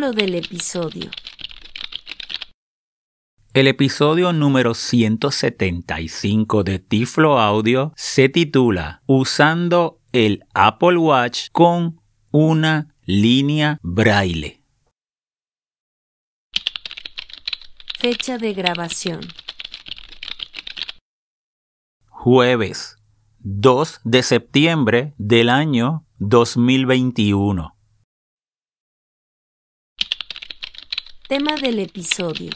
Título del episodio. El episodio número 175 de Tiflo Audio se titula Usando el Apple Watch con una línea braille. Fecha de grabación. Jueves 2 de septiembre del año 2021. Tema del episodio.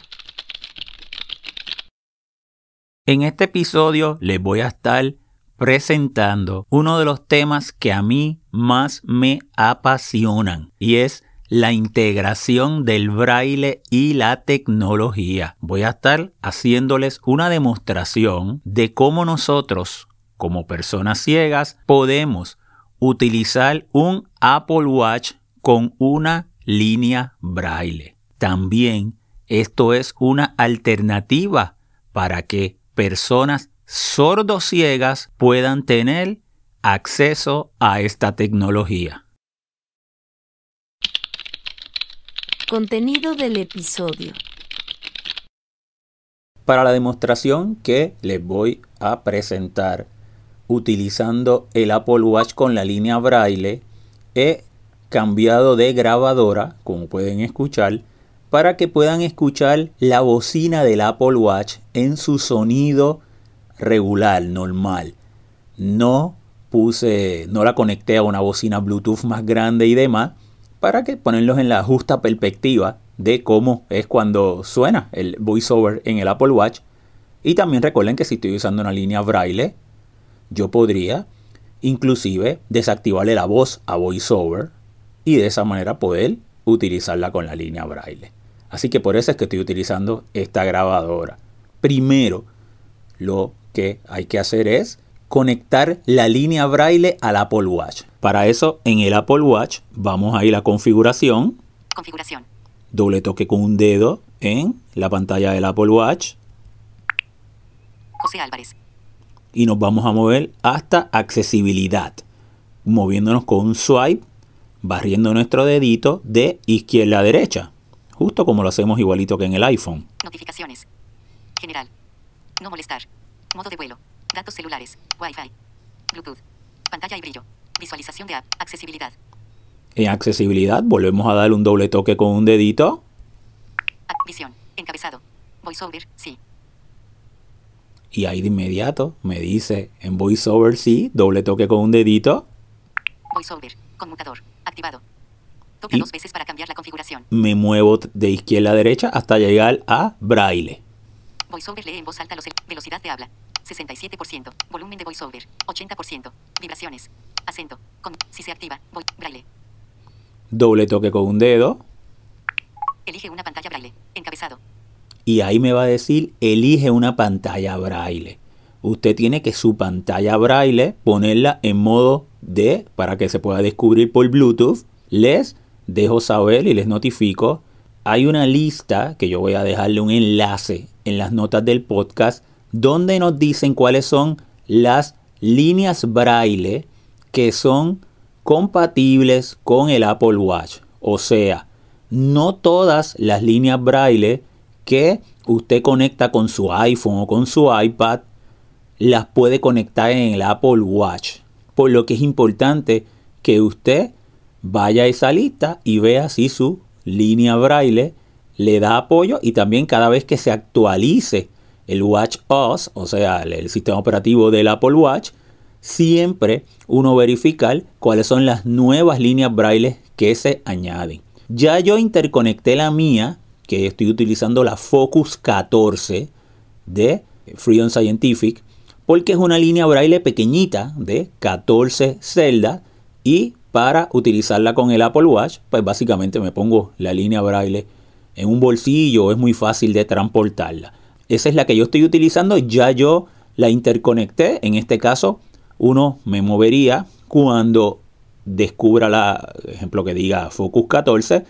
En este episodio les voy a estar presentando uno de los temas que a mí más me apasionan y es la integración del braille y la tecnología. Voy a estar haciéndoles una demostración de cómo nosotros, como personas ciegas, podemos utilizar un Apple Watch con una línea braille. También esto es una alternativa para que personas sordociegas puedan tener acceso a esta tecnología. Contenido del episodio. Para la demostración que les voy a presentar utilizando el Apple Watch con la línea braille, he cambiado de grabadora, como pueden escuchar, para que puedan escuchar la bocina del Apple Watch en su sonido regular, normal. No puse, no la conecté a una bocina Bluetooth más grande y demás, para que ponerlos en la justa perspectiva de cómo es cuando suena el voiceover en el Apple Watch. Y también recuerden que si estoy usando una línea braille, yo podría inclusive desactivarle la voz a voiceover y de esa manera poder utilizarla con la línea braille. Así que por eso es que estoy utilizando esta grabadora. Primero, lo que hay que hacer es conectar la línea braille al Apple Watch. Para eso, en el Apple Watch vamos a ir a configuración. Configuración. Doble toque con un dedo en la pantalla del Apple Watch. José Álvarez. Y nos vamos a mover hasta accesibilidad. Moviéndonos con un swipe, barriendo nuestro dedito de izquierda a derecha. Justo como lo hacemos igualito que en el iPhone. Notificaciones. General. No molestar. Modo de vuelo. Datos celulares. Wi-Fi. Bluetooth. Pantalla y brillo. Visualización de app. Accesibilidad. En accesibilidad volvemos a darle un doble toque con un dedito. Visión. Encabezado. VoiceOver. Sí. Y ahí de inmediato me dice en VoiceOver sí, doble toque con un dedito. VoiceOver. Conmutador. Activado. Toca dos veces para cambiar la configuración. Me muevo de izquierda a derecha hasta llegar a braille. VoiceOver lee en voz alta los el- velocidad de habla. 67%. Volumen de VoiceOver. 80%. Vibraciones. Acento. Con, si se activa. Voy, braille. Doble toque con un dedo. Elige una pantalla braille. Encabezado. y ahí me va a decir elige una pantalla braille. Usted tiene que su pantalla braille ponerla en modo de para que se pueda descubrir por Bluetooth. Les dejo saber y les notifico. Hay una lista que yo voy a dejarle un enlace en las notas del podcast donde nos dicen cuáles son las líneas braille que son compatibles con el Apple Watch. O sea, no todas las líneas braille que usted conecta con su iPhone o con su iPad las puede conectar en el Apple Watch. Por lo que es importante que usted vaya a esa lista y vea si su línea braille le da apoyo y también cada vez que se actualice el Watch OS, o sea, el, sistema operativo del Apple Watch, siempre uno verificar cuáles son las nuevas líneas braille que se añaden. Ya yo interconecté la mía, que estoy utilizando la Focus 14 de Freedom Scientific, porque es una línea braille pequeñita de 14 celdas y para utilizarla con el Apple Watch, pues básicamente me pongo la línea braille en un bolsillo, es muy fácil de transportarla. Esa es la que yo estoy utilizando, ya yo la interconecté, en este caso uno me movería cuando descubra la ejemplo que diga Focus 14,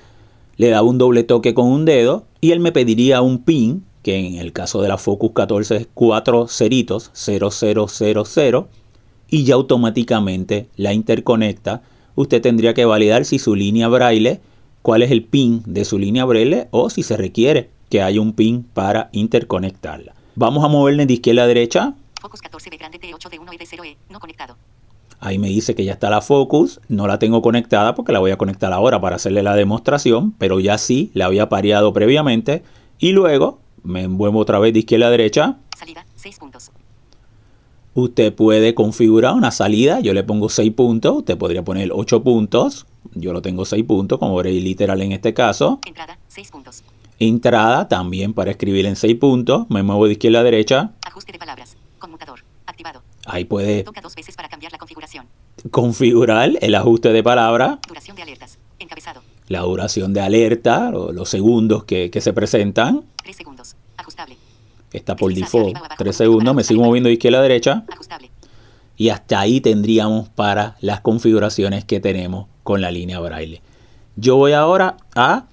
le daba un doble toque con un dedo y él me pediría un pin, que en el caso de la Focus 14 es cuatro ceritos, 0000, y ya automáticamente la interconecta. Usted tendría que validar si su línea braille, cuál es el pin de su línea braille o si se requiere que haya un pin para interconectarla. Vamos a moverle de izquierda a derecha. Focus 14 de grande T8 de 1 y de 0E, no conectado. Ahí me dice que ya está la Focus, no la tengo conectada porque la voy a conectar ahora para hacerle la demostración, pero ya sí la había pareado previamente. Y luego me muevo otra vez de izquierda a derecha. Salida, 6 puntos. Usted puede configurar una salida, yo le pongo 6 puntos, usted podría poner 8 puntos, yo lo tengo 6 puntos, como veréis literal en este caso. Entrada, 6 puntos. Entrada también para escribir en 6 puntos, me muevo de izquierda a derecha. Ajuste de palabras. Conmutador. Activado. Ahí puede Toca dos veces para cambiar la configuración. configurar el ajuste de palabra, Duración de alertas. Encabezado. la duración de alerta, o los segundos que, que se presentan. 3 segundos. Está por default 3 segundos, me sigo moviendo de izquierda a derecha y hasta ahí tendríamos para las configuraciones que tenemos con la línea braille. Yo voy ahora a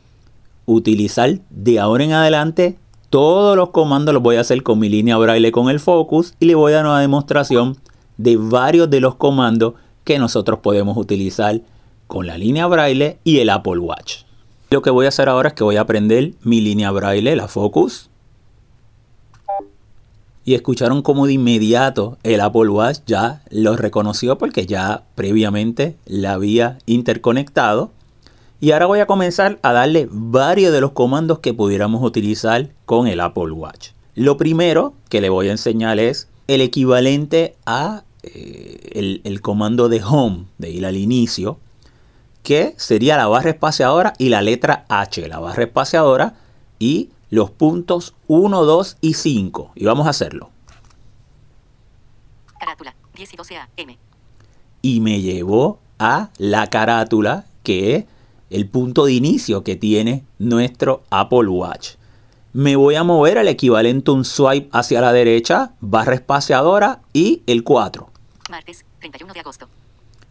utilizar de ahora en adelante todos los comandos los voy a hacer con mi línea braille con el focus y le voy a dar una demostración de varios de los comandos que nosotros podemos utilizar con la línea braille y el Apple Watch. Lo que voy a hacer ahora es que voy a aprender mi línea braille, la focus. Y escucharon como de inmediato el Apple Watch ya lo reconoció porque ya previamente la había interconectado. Y ahora voy a comenzar a darle varios de los comandos que pudiéramos utilizar con el Apple Watch. Lo primero que le voy a enseñar es el equivalente a eh, el, el comando de home, de ir al inicio, que sería la barra espaciadora y la letra H, la barra espaciadora y los puntos 1, 2 y 5. Y vamos a hacerlo. Carátula. 10 y 12A. M. Y me llevó a la carátula, que es el punto de inicio que tiene nuestro Apple Watch. Me voy a mover al equivalente a un swipe hacia la derecha, barra espaciadora y el 4. Martes, 31 de agosto.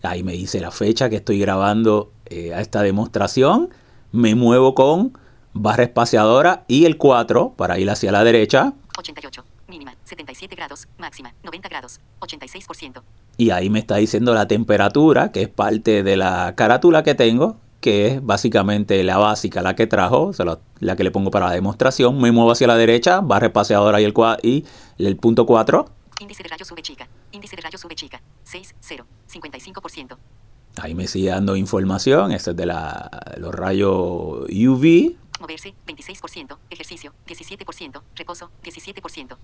Ahí me dice la fecha que estoy grabando eh, a esta demostración. Me muevo con barra espaciadora y el 4 para ir hacia la derecha. 88. Mínima, 77 grados. Máxima, 90 grados. 86%. Y ahí me está diciendo la temperatura, que es parte de la carátula que tengo, que es básicamente la básica, la que trajo, o sea, la, la que le pongo para la demostración. Me muevo hacia la derecha, barra espaciadora y el, y el punto 4. Índice de rayo sube chica. Índice de rayo sube chica. 6, 0. 55%. Ahí me sigue dando información. Este es de la, los rayos UV. Moverse, 26%. Ejercicio, 17%. Reposo, 17%.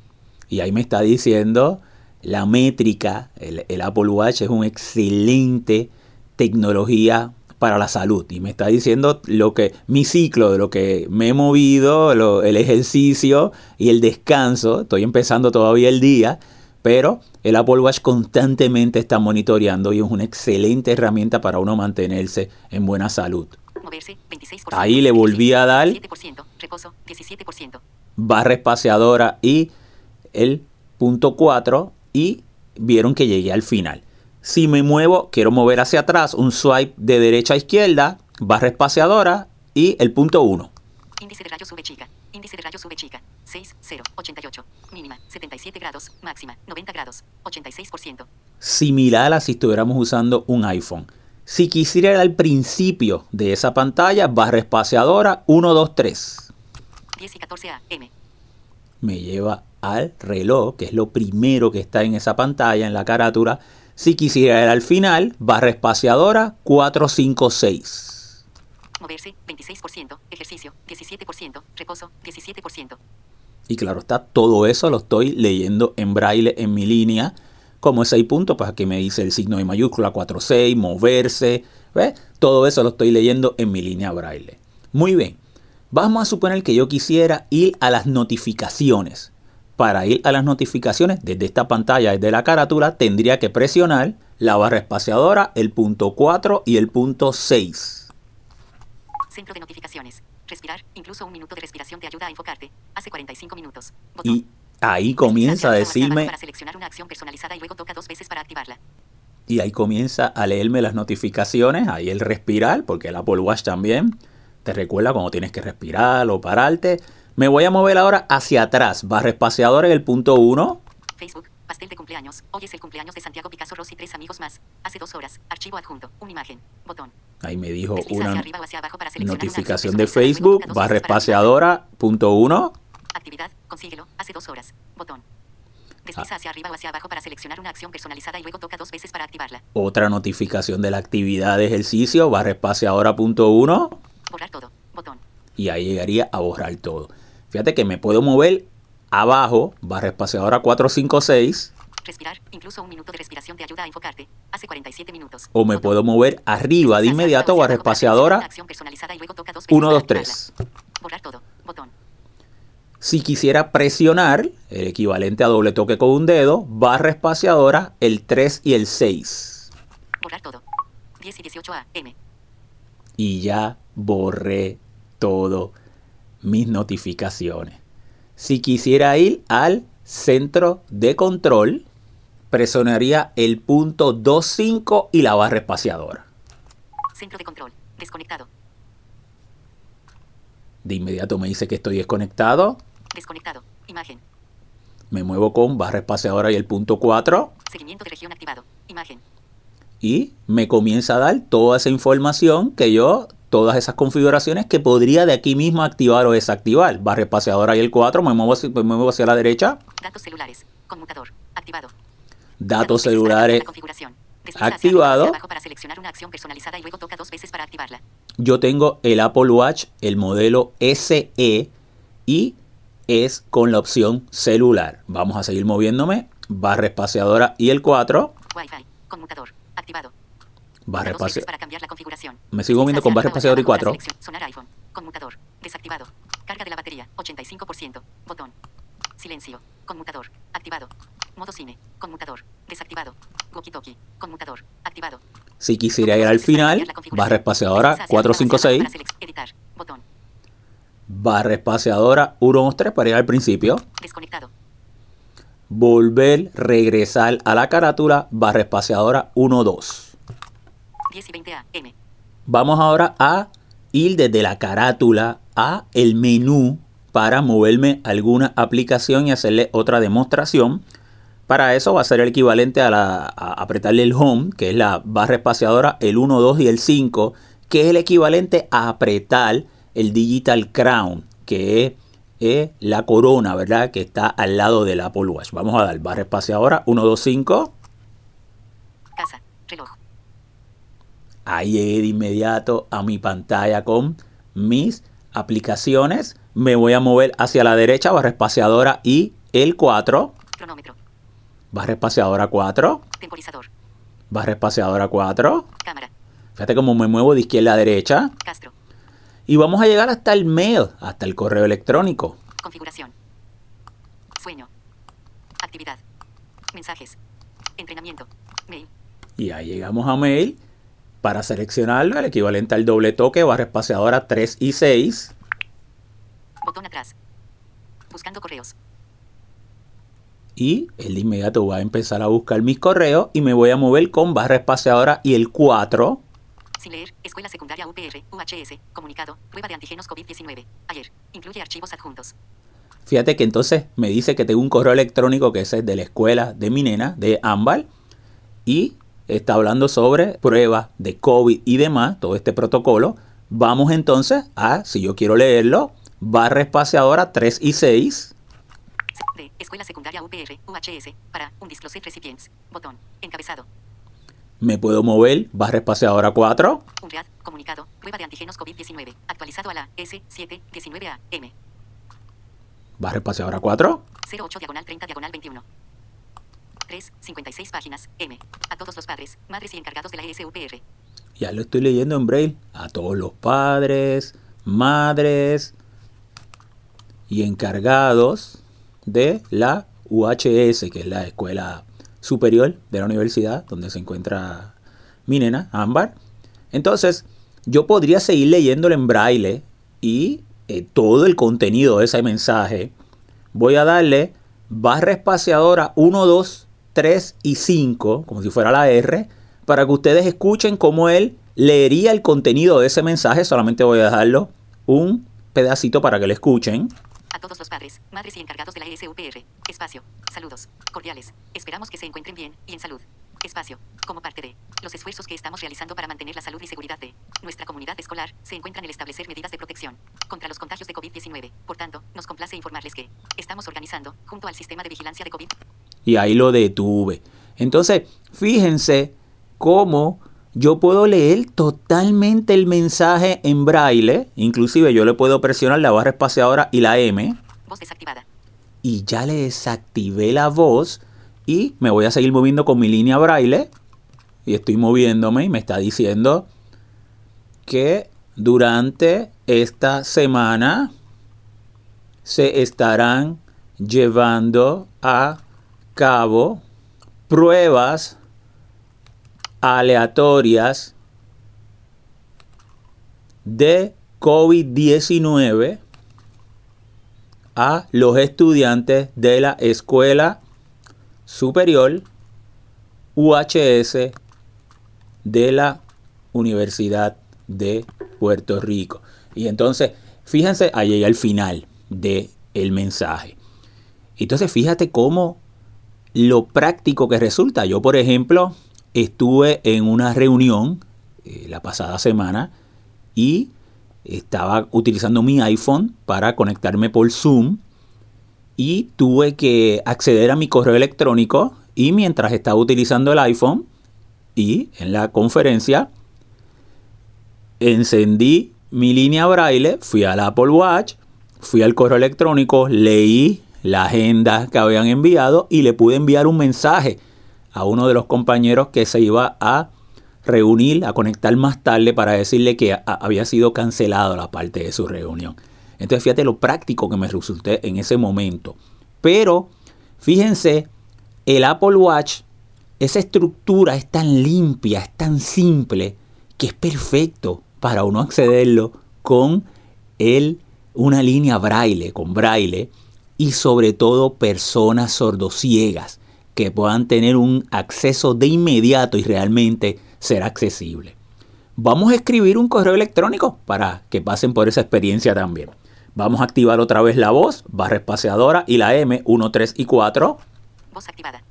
Y ahí me está diciendo la métrica. El, Apple Watch es una excelente tecnología para la salud. Y me está diciendo lo que mi ciclo de lo que me he movido, el ejercicio y el descanso. Estoy empezando todavía el día. Pero el Apple Watch constantemente está monitoreando y es una excelente herramienta para uno mantenerse en buena salud. Moverse, 26%. Ahí le volví a dar. 17%. Reposo, 17%. barra espaciadora y el punto 4 y vieron que llegué al final. Si me muevo, quiero mover hacia atrás, un swipe de derecha a izquierda, barra espaciadora y el punto 1. Índice de rayo sube chica. Índice de rayo sube chica. 6, 0, 88. Mínima, 77 grados. Máxima, 90 grados. 86%. Similar a si estuviéramos usando un iPhone. Si quisiera ir al principio de esa pantalla, barra espaciadora 1, 2, 3. 10 y 14A. M. me lleva al reloj, que es lo primero que está en esa pantalla, en la carátula. Si quisiera ir al final, barra espaciadora 456. Moverse, 26%. Ejercicio, 17%. Reposo, 17%. Y claro está, todo eso lo estoy leyendo en braille en mi línea. Como es 6 puntos, pues aquí me dice el signo de mayúscula 46, moverse. ¿ves? Todo eso lo estoy leyendo en mi línea braille. Muy bien. Vamos a suponer que yo quisiera ir a las notificaciones. Para ir a las notificaciones desde esta pantalla, desde la carátula, tendría que presionar la barra espaciadora, el punto 4 y el punto 6. Centro de notificaciones. Respirar, incluso un minuto de respiración te ayuda a enfocarte. Hace 45 minutos. Botón. Y ahí comienza a decirme, Para seleccionar una acción personalizada y luego toca dos veces para activarla. y ahí comienza a leerme las notificaciones, ahí el respirar, porque el Apple Watch también te recuerda cuando tienes que respirar o pararte. Me voy a mover ahora hacia atrás, barra espaciadora en el punto 1, Facebook, pastel de cumpleaños. Hoy es el cumpleaños de Santiago Picasso Ross y tres amigos más. Hace dos horas. Archivo adjunto. Una imagen. Botón. ahí me dijo Desliza una hacia hacia para seleccionar una notificación de Facebook, barra espaciadora, punto 1, Actividad, consíguelo, hace dos horas. Botón. Desliza Ah. hacia arriba o hacia abajo para seleccionar una acción personalizada y luego toca dos veces para activarla. otra notificación de la actividad de ejercicio, barra espaciadora, punto 1, Borrar todo. Botón. y ahí llegaría a borrar todo. Fíjate que me puedo mover abajo, barra espaciadora 456, Respirar, incluso un minuto de respiración te ayuda a enfocarte. Hace 47 minutos. o me Botón. puedo mover arriba de inmediato, barra espaciadora acción personalizada y luego toca dos veces 1, para 2, 3. activarla. Borrar todo. Botón. Si quisiera presionar, el equivalente a doble toque con un dedo, barra espaciadora, el 3 y el 6. Borrar todo. 10 y 18 AM. Y ya borré todo mis notificaciones. Si quisiera ir al centro de control, presionaría el punto 25 y la barra espaciadora. Centro de control. Desconectado. De inmediato me dice que estoy desconectado. Desconectado. Imagen. Me muevo con barra espaciadora y el punto 4 Seguimiento de región activado. Imagen. y me comienza a dar toda esa información que yo, todas esas configuraciones que podría de aquí mismo activar o desactivar. Barra espaciadora y el 4, me muevo, hacia- me muevo hacia la derecha. Datos celulares. Conmutador. Activado. Datos celulares activado. arriba o hacia abajo para seleccionar una acción personalizada y luego toca dos veces para activarla. Yo tengo el Apple Watch, el modelo SE y es con la opción celular. Vamos a seguir moviéndome. Barra espaciadora y el 4. Wi-Fi. Conmutador. Activado. Barra espaciadora. para cambiar la configuración. Me sigo moviendo con barra espaciadora y abajo para 4. seleccion- Sonar iPhone. Conmutador. Desactivado. Carga de la batería. 85%. Botón. Silencio. Conmutador. Activado. Modo cine. Conmutador. Desactivado. Walkie-talkie. Conmutador. Activado. Si quisiera ir al final, barra espaciadora Desliza hacia arriba o hacia 456. abajo para selec- Editar. Botón. Barra espaciadora 123 para ir al principio. Desconectado. volver, regresar a la carátula, barra espaciadora 1, 2. 10 y 20 AM. Vamos ahora a ir desde la carátula a el menú para moverme a alguna aplicación y hacerle otra demostración. Para eso va a ser el equivalente a, la, a apretarle el home, que es la barra espaciadora, el 1, 2 y el 5, que es el equivalente a apretar el Digital Crown, que es, es la corona, ¿verdad? Que está al lado del Apple Watch. Vamos a dar barra espaciadora 1, 2, 5. Casa. Reloj. Ahí llegué de inmediato a mi pantalla con mis aplicaciones. Me voy a mover hacia la derecha, barra espaciadora y el 4. Cronómetro. Barra espaciadora 4. Temporizador. Barra espaciadora 4. Cámara. Fíjate cómo me muevo de izquierda a derecha. Castro. Y vamos a llegar hasta el mail, hasta el correo electrónico. Configuración. Sueño. Actividad. Mensajes. Entrenamiento. Mail. Y ahí llegamos a mail. Para seleccionarlo, el equivalente al doble toque, barra espaciadora 3 y 6. Botón atrás. Buscando correos. Y él de inmediato va a empezar a buscar mis correos y me voy a mover con barra espaciadora y el 4. Sin leer. Escuela secundaria UPR. UHS. Comunicado. Prueba de antígenos COVID-19. Ayer. Incluye archivos adjuntos. Fíjate que entonces me dice que tengo un correo electrónico que es de la escuela de mi nena, de Ámbar, y está hablando sobre pruebas de COVID y demás, todo este protocolo. Vamos entonces a, si yo quiero leerlo, barra espaciadora 3 y 6. De Escuela secundaria UPR. UHS. Para. Un disclosure recipients. Botón. Encabezado. Me puedo mover, barra espaciadora 4. UNREAD. Comunicado. Prueba de antígenos COVID-19. Actualizado a la S719AM. Barra espaciadora 4. 08 diagonal 30 diagonal 21. 3, 56 páginas, M. A todos los padres, madres y encargados de la SUPR. Ya lo estoy leyendo en braille. A todos los padres, madres y encargados de la UHS, que es la Escuela superior de la universidad, donde se encuentra mi nena, Ámbar. Entonces, yo podría seguir leyéndolo en braille y eh, todo el contenido de ese mensaje. Voy a darle barra espaciadora 1, 2, 3 y 5, como si fuera la R, para que ustedes escuchen cómo él leería el contenido de ese mensaje. Solamente voy a dejarlo un pedacito para que lo escuchen. A todos los padres, madres y encargados de la SUPR. Espacio. Saludos. Cordiales. Esperamos que se encuentren bien y en salud. Espacio. Como parte de los esfuerzos que estamos realizando para mantener la salud y seguridad de nuestra comunidad escolar, se encuentran el establecer medidas de protección contra los contagios de COVID-19. Por tanto, nos complace informarles que estamos organizando, junto al sistema de vigilancia de COVID. Y ahí lo detuve. Entonces, fíjense cómo yo puedo leer totalmente el mensaje en braille. Inclusive yo le puedo presionar la barra espaciadora y la M. Voz desactivada. Y ya le desactivé la voz. Y me voy a seguir moviendo con mi línea braille. Y estoy moviéndome y me está diciendo que durante esta semana se estarán llevando a cabo pruebas aleatorias de COVID-19 a los estudiantes de la escuela superior UHS de la Universidad de Puerto Rico. Y entonces, fíjense, ahí al final del el mensaje. Entonces, fíjate cómo lo práctico que resulta. Yo, por ejemplo, estuve en una reunión eh, la pasada semana y estaba utilizando mi iPhone para conectarme por Zoom y tuve que acceder a mi correo electrónico y mientras estaba utilizando el iPhone y en la conferencia encendí mi línea braille, fui al Apple Watch, fui al correo electrónico, leí la agenda que habían enviado y le pude enviar un mensaje a uno de los compañeros que se iba a reunir, a conectar más tarde para decirle que había sido cancelado la parte de su reunión. Entonces fíjate lo práctico que me resulté en ese momento. Pero fíjense, el Apple Watch, esa estructura es tan limpia, es tan simple, que es perfecto para uno accederlo con el, una línea braille, con braille, y sobre todo personas sordociegas que puedan tener un acceso de inmediato y realmente ser accesible. Vamos a escribir un correo electrónico para que pasen por esa experiencia también. Vamos a activar otra vez la voz, barra espaciadora y la M 1, 3 y 4. Voz activada.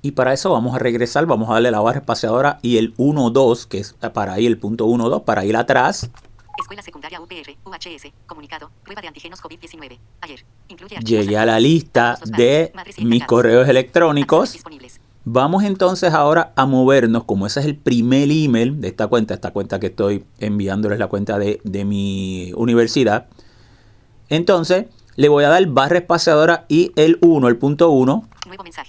Y para eso vamos a regresar, vamos a darle la barra espaciadora y el 1, 2, que es para ir el punto 1, 2, para ir atrás. Escuela secundaria UPR, UHS, comunicado, prueba de antígenos COVID-19. Ayer. Incluye Llegué a la lista de mis correos electrónicos. Vamos entonces ahora a movernos, como ese es el primer email de esta cuenta, esta cuenta que estoy enviándoles la cuenta de, de mi universidad. Entonces, le voy a dar barra espaciadora y el 1, el punto 1,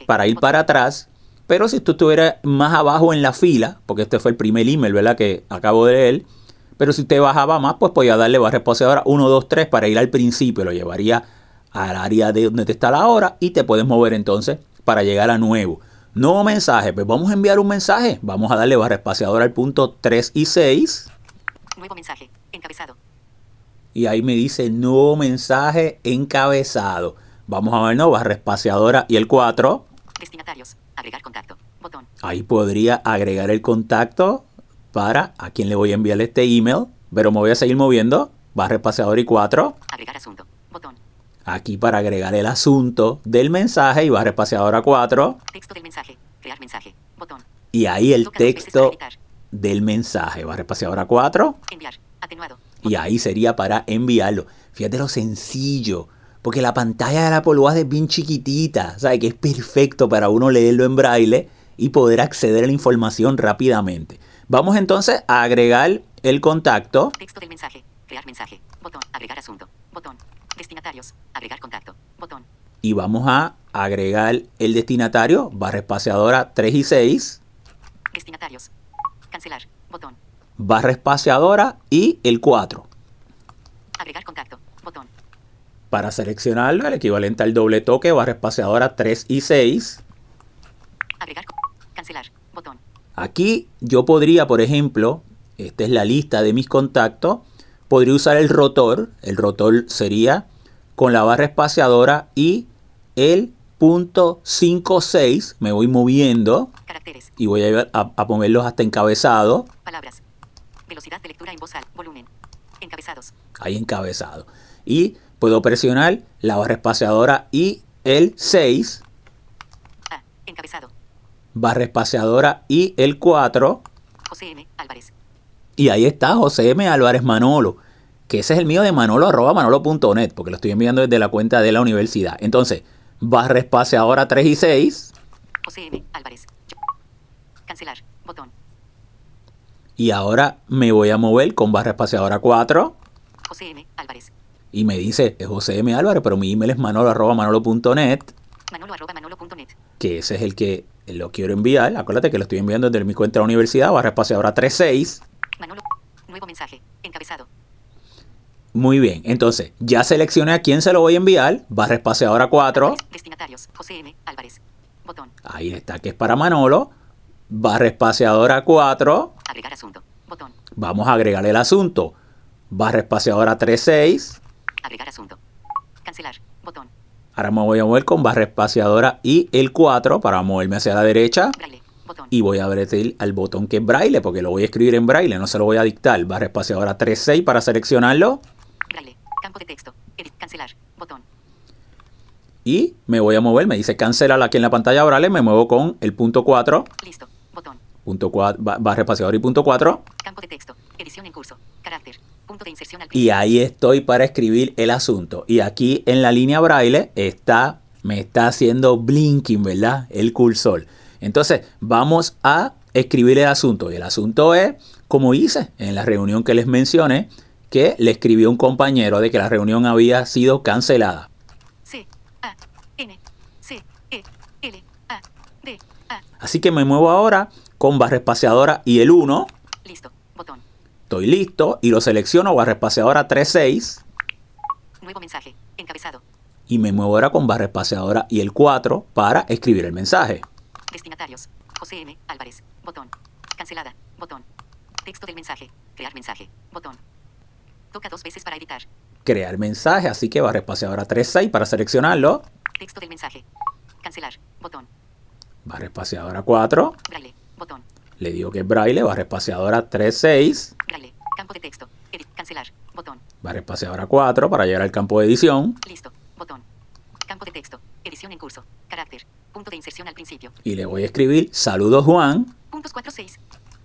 para ir para atrás. Pero si tú estuvieras más abajo en la fila, porque este fue el primer email, ¿verdad? Que acabo de leer. Pero si usted bajaba más, pues podía darle barra espaciadora 1, 2, 3 para ir al principio. Lo llevaría al área de donde te está la hora y te puedes mover entonces para llegar a nuevo. Nuevo mensaje, pues vamos a enviar un mensaje. Vamos a darle barra espaciadora al punto 3 y 6. Nuevo mensaje, encabezado. Y ahí me dice nuevo mensaje encabezado. Vamos a ver, no, barra espaciadora y el 4. Destinatarios, agregar contacto, botón. Ahí podría agregar el contacto para a quién le voy a enviar este email. Pero me voy a seguir moviendo. Barra espaciadora y 4. Agregar asunto, botón. Aquí para agregar el asunto del mensaje y barra espaciadora 4. Texto del mensaje, crear mensaje, botón. Y ahí el texto del mensaje, barra espaciadora 4. Enviar, atenuado. Y ahí sería para enviarlo. Fíjate lo sencillo. Porque la pantalla de la Apple es bien chiquitita. ¿Sabes? Que es perfecto para uno leerlo en braille y poder acceder a la información rápidamente. Vamos entonces a agregar el contacto. Texto del mensaje. Crear mensaje. Botón. Agregar asunto. Botón. Destinatarios. Agregar contacto. Botón. Y vamos a agregar el destinatario, barra espaciadora 3 y 6. Destinatarios. Cancelar. Botón. Barra espaciadora y el 4. Agregar contacto. Botón. Para seleccionarlo, el equivalente al doble toque, barra espaciadora 3 y 6. Agregar. Cancelar. Botón. Aquí yo podría, por ejemplo, esta es la lista de mis contactos, podría usar el rotor. El rotor sería con la barra espaciadora y el punto 56. Me voy moviendo Caracteres. y voy a, a, a ponerlos hasta encabezado. Palabras. Velocidad de lectura en voz alta. Volumen. Encabezados. Ahí encabezado. Y puedo presionar la barra espaciadora y el 6, A. Encabezado. Barra espaciadora y el 4. José M. Álvarez. Y ahí está José M. Álvarez Manolo, que ese es el mío de manolo arroba manolo.net, porque lo estoy enviando desde la cuenta de la universidad. Entonces, barra espaciadora 3 y 6. José M. Álvarez. Cancelar. Botón. Y ahora me voy a mover con barra espaciadora 4. José M. Álvarez. Y me dice, es José M. Álvarez, pero mi email es manolo arroba manolo.net, Manolo arroba manolo.net. que ese es el que lo quiero enviar. Acuérdate que lo estoy enviando desde mi cuenta de la universidad, barra espaciadora 36. Manolo. Nuevo mensaje. Encabezado. Muy bien, entonces ya seleccioné a quién se lo voy a enviar, barra espaciadora 4. Destinatarios. José M. Álvarez. Botón. Ahí está, que es para Manolo, barra espaciadora 4. Agregar asunto. Botón. Vamos a agregarle el asunto, barra espaciadora 36. Agregar asunto. Cancelar. Botón. Ahora me voy a mover con barra espaciadora y el 4 para moverme hacia la derecha. Braille. Y voy a apretar al botón que es braille, porque lo voy a escribir en braille, no se lo voy a dictar. Barra espaciadora 36 para seleccionarlo. Braille. Campo de texto. Edit. Cancelar. Botón. Y me voy a mover, me dice cancelar aquí en la pantalla braille, me muevo con el punto 4, Listo. Botón. punto 4 ba- barra espaciadora y punto 4. Campo de texto. Edición en curso. Carácter. Punto de inserción al Y ahí estoy para escribir el asunto. Y aquí en la línea braille está, me está haciendo blinking, ¿verdad? El cursor. Entonces, vamos a escribir el asunto. Y el asunto es, como hice en la reunión que les mencioné, que le escribió un compañero de que la reunión había sido cancelada. C. A. N. C. E. L. A. D. A. Así que me muevo ahora con barra espaciadora y el 1. Listo. Botón. Estoy listo y lo selecciono barra espaciadora 36. Nuevo mensaje. Encabezado. Y me muevo ahora con barra espaciadora y el 4 para escribir el mensaje. Destinatarios. José M. Álvarez. Botón. Cancelada. Botón. Texto del mensaje. Crear mensaje. Botón. Toca dos veces para editar. crear mensaje, así que barra espaciadora 36 para seleccionarlo, Texto del mensaje. Cancelar. Botón. barra espaciadora 4, Braille. Botón. Le digo que es braille, barra espaciadora 36, Braille. Campo de texto. Edit. Cancelar. Botón. barra espaciadora 4 para llegar al campo de edición Listo. Botón. Campo de texto. Edición en curso. Carácter. Punto de inserción al principio. y le voy a escribir saludos Juan Puntos 46.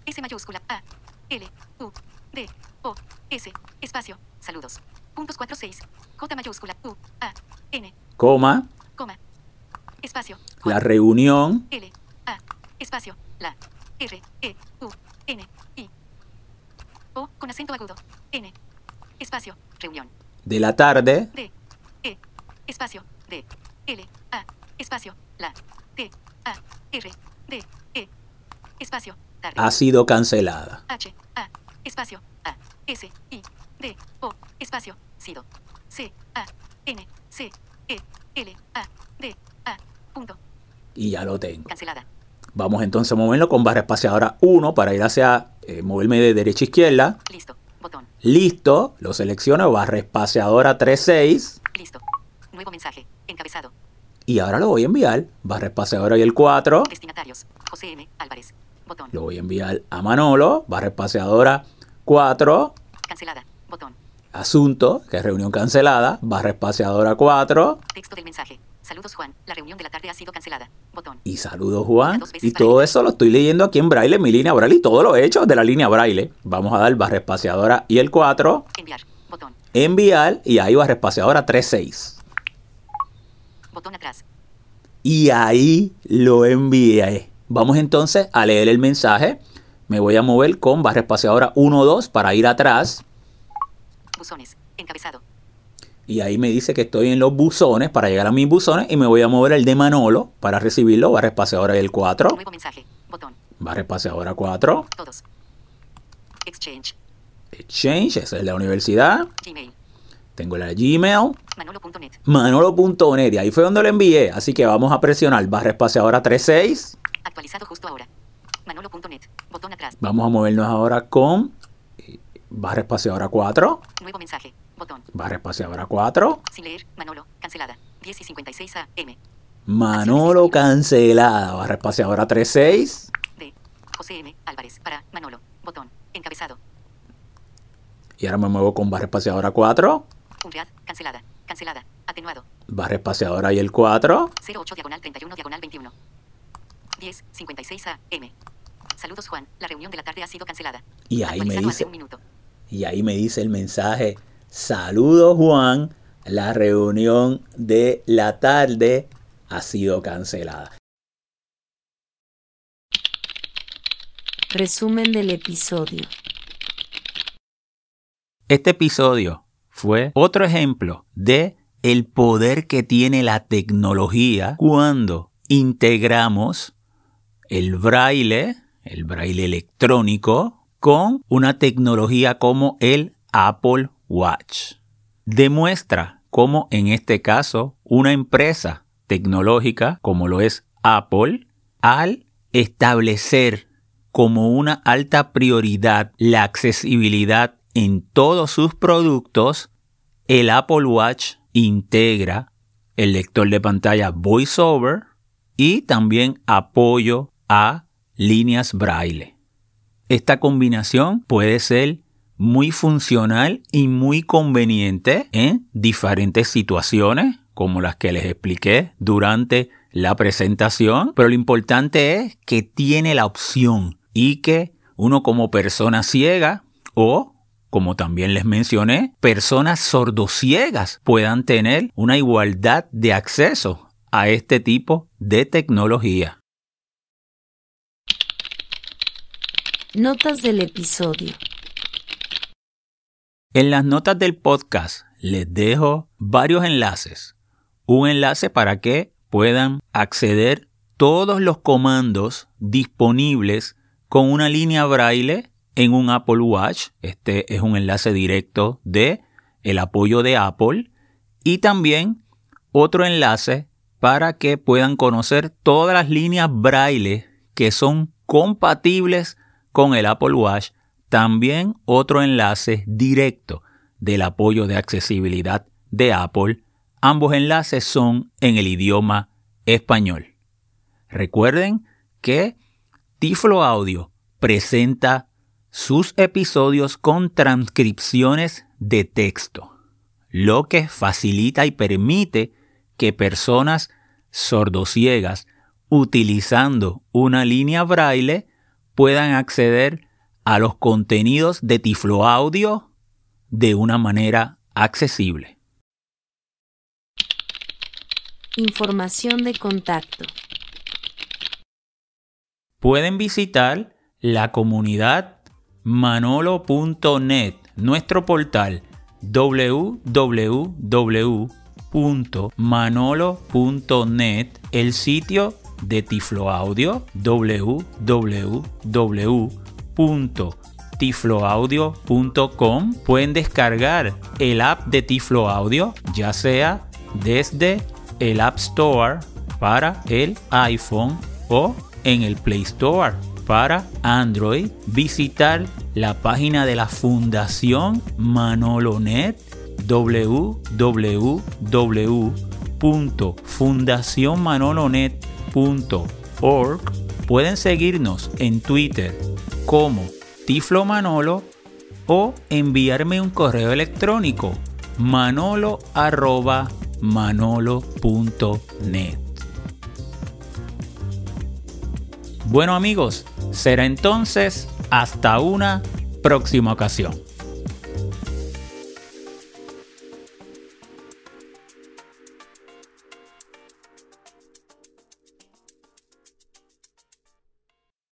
S mayúscula A. L. U. D. O. S. Espacio. Saludos. Puntos 46. J mayúscula U. A. N. coma, Coma. Espacio. la Juan. reunión L. A. Espacio. La. R. E. U. N. I. O. Con acento agudo. N. Espacio. Reunión. de la tarde D. E. Espacio. D. L. A. Espacio. La. T. A. R. D. E. Espacio. Tarde. ha sido cancelada. H. A. Espacio. A. S. I. D. O. Espacio. Sido. C. A. N. C. E. L. A. D. A. Punto. Y ya lo tengo. Cancelada. Vamos entonces a moverlo con barra espaciadora 1 para ir hacia, eh, moverme de derecha a izquierda. Listo. Botón. Listo, lo selecciono, barra espaciadora 36 Listo. Nuevo mensaje. Encabezado. y ahora lo voy a enviar, barra espaciadora y el 4. Destinatarios. José M. Álvarez. Botón. Lo voy a enviar a Manolo, barra espaciadora 4, Cancelada. Botón. asunto, que es reunión cancelada, barra espaciadora 4 Texto del mensaje. Saludos Juan. La reunión de la tarde ha sido cancelada. Botón. y saludos Juan. Y todo eso lo estoy leyendo aquí en braille, en mi línea braille y todo lo he hecho de la línea braille. Vamos a dar barra espaciadora y el 4, Enviar. Botón. enviar y ahí barra espaciadora 36. Botón atrás. Y ahí lo envié. Vamos entonces a leer el mensaje. Me voy a mover con barra espaciadora 1, 2 para ir atrás. Buzones. Encabezado. Y ahí me dice que estoy en los buzones para llegar a mis buzones y me voy a mover el de Manolo para recibirlo, barra espaciadora y el 4. Nuevo mensaje. Botón. Barra espaciadora 4. Todos. Exchange. Exchange, esa es la universidad. Gmail. Tengo la Gmail. Manolo.net. Manolo.net, y ahí fue donde lo envié. Así que vamos a presionar barra espaciadora 36. Actualizado justo ahora. Manolo.net. Botón atrás. Vamos a movernos ahora con barra espaciadora 4, Nuevo mensaje. Botón. barra espaciadora 4, Sin leer. Manolo. Cancelada. 10 y 56 AM. Manolo cancelada, barra espaciadora 36, D. José M. Álvarez. Para. Manolo. Botón. Encabezado. y ahora me muevo con barra espaciadora 4, Unread. Cancelada. Cancelada. Atenuado. barra espaciadora y el 4, 08 diagonal 31 diagonal 21. 10. 56 AM. Saludos Juan. La reunión de la tarde ha sido cancelada. y ahí me dice, un minuto. y ahí me dice el mensaje, saludos Juan, la reunión de la tarde ha sido cancelada. Resumen del episodio. Este episodio fue otro ejemplo de el poder que tiene la tecnología cuando integramos el braille, el braille electrónico, con una tecnología como el Apple Watch. Demuestra cómo en este caso una empresa tecnológica como lo es Apple, al establecer como una alta prioridad la accesibilidad en todos sus productos, el Apple Watch integra el lector de pantalla VoiceOver y también apoyo a líneas braille. Esta combinación puede ser muy funcional y muy conveniente en diferentes situaciones, como las que les expliqué durante la presentación, pero lo importante es que tiene la opción y que uno como persona ciega o, como también les mencioné, personas sordociegas puedan tener una igualdad de acceso a este tipo de tecnología. Notas del episodio. En las notas del podcast les dejo varios enlaces. Un enlace para que puedan acceder todos los comandos disponibles con una línea braille en un Apple Watch. Este es un enlace directo de el apoyo de Apple y también otro enlace para que puedan conocer todas las líneas braille que son compatibles con el Apple Watch. También otro enlace directo del apoyo de accesibilidad de Apple. Ambos enlaces son en el idioma español. Recuerden que Tiflo Audio presenta sus episodios con transcripciones de texto, lo que facilita y permite que personas sordociegas utilizando una línea braille puedan acceder a los contenidos de Tiflo Audio de una manera accesible. Información de contacto. Pueden visitar la comunidad manolo.net, nuestro portal www.manolo.net, el sitio de Tiflo Audio www.tifloaudio.com. Pueden descargar el app de Tiflo Audio, ya sea desde el App Store para el iPhone o en el Play Store para Android, visitar la página de la Fundación Manolonet www.fundacionmanolonet.org. Pueden seguirnos en Twitter como Tiflo Manolo o enviarme un correo electrónico manolo arroba manolo.net. Bueno amigos, será entonces hasta una próxima ocasión.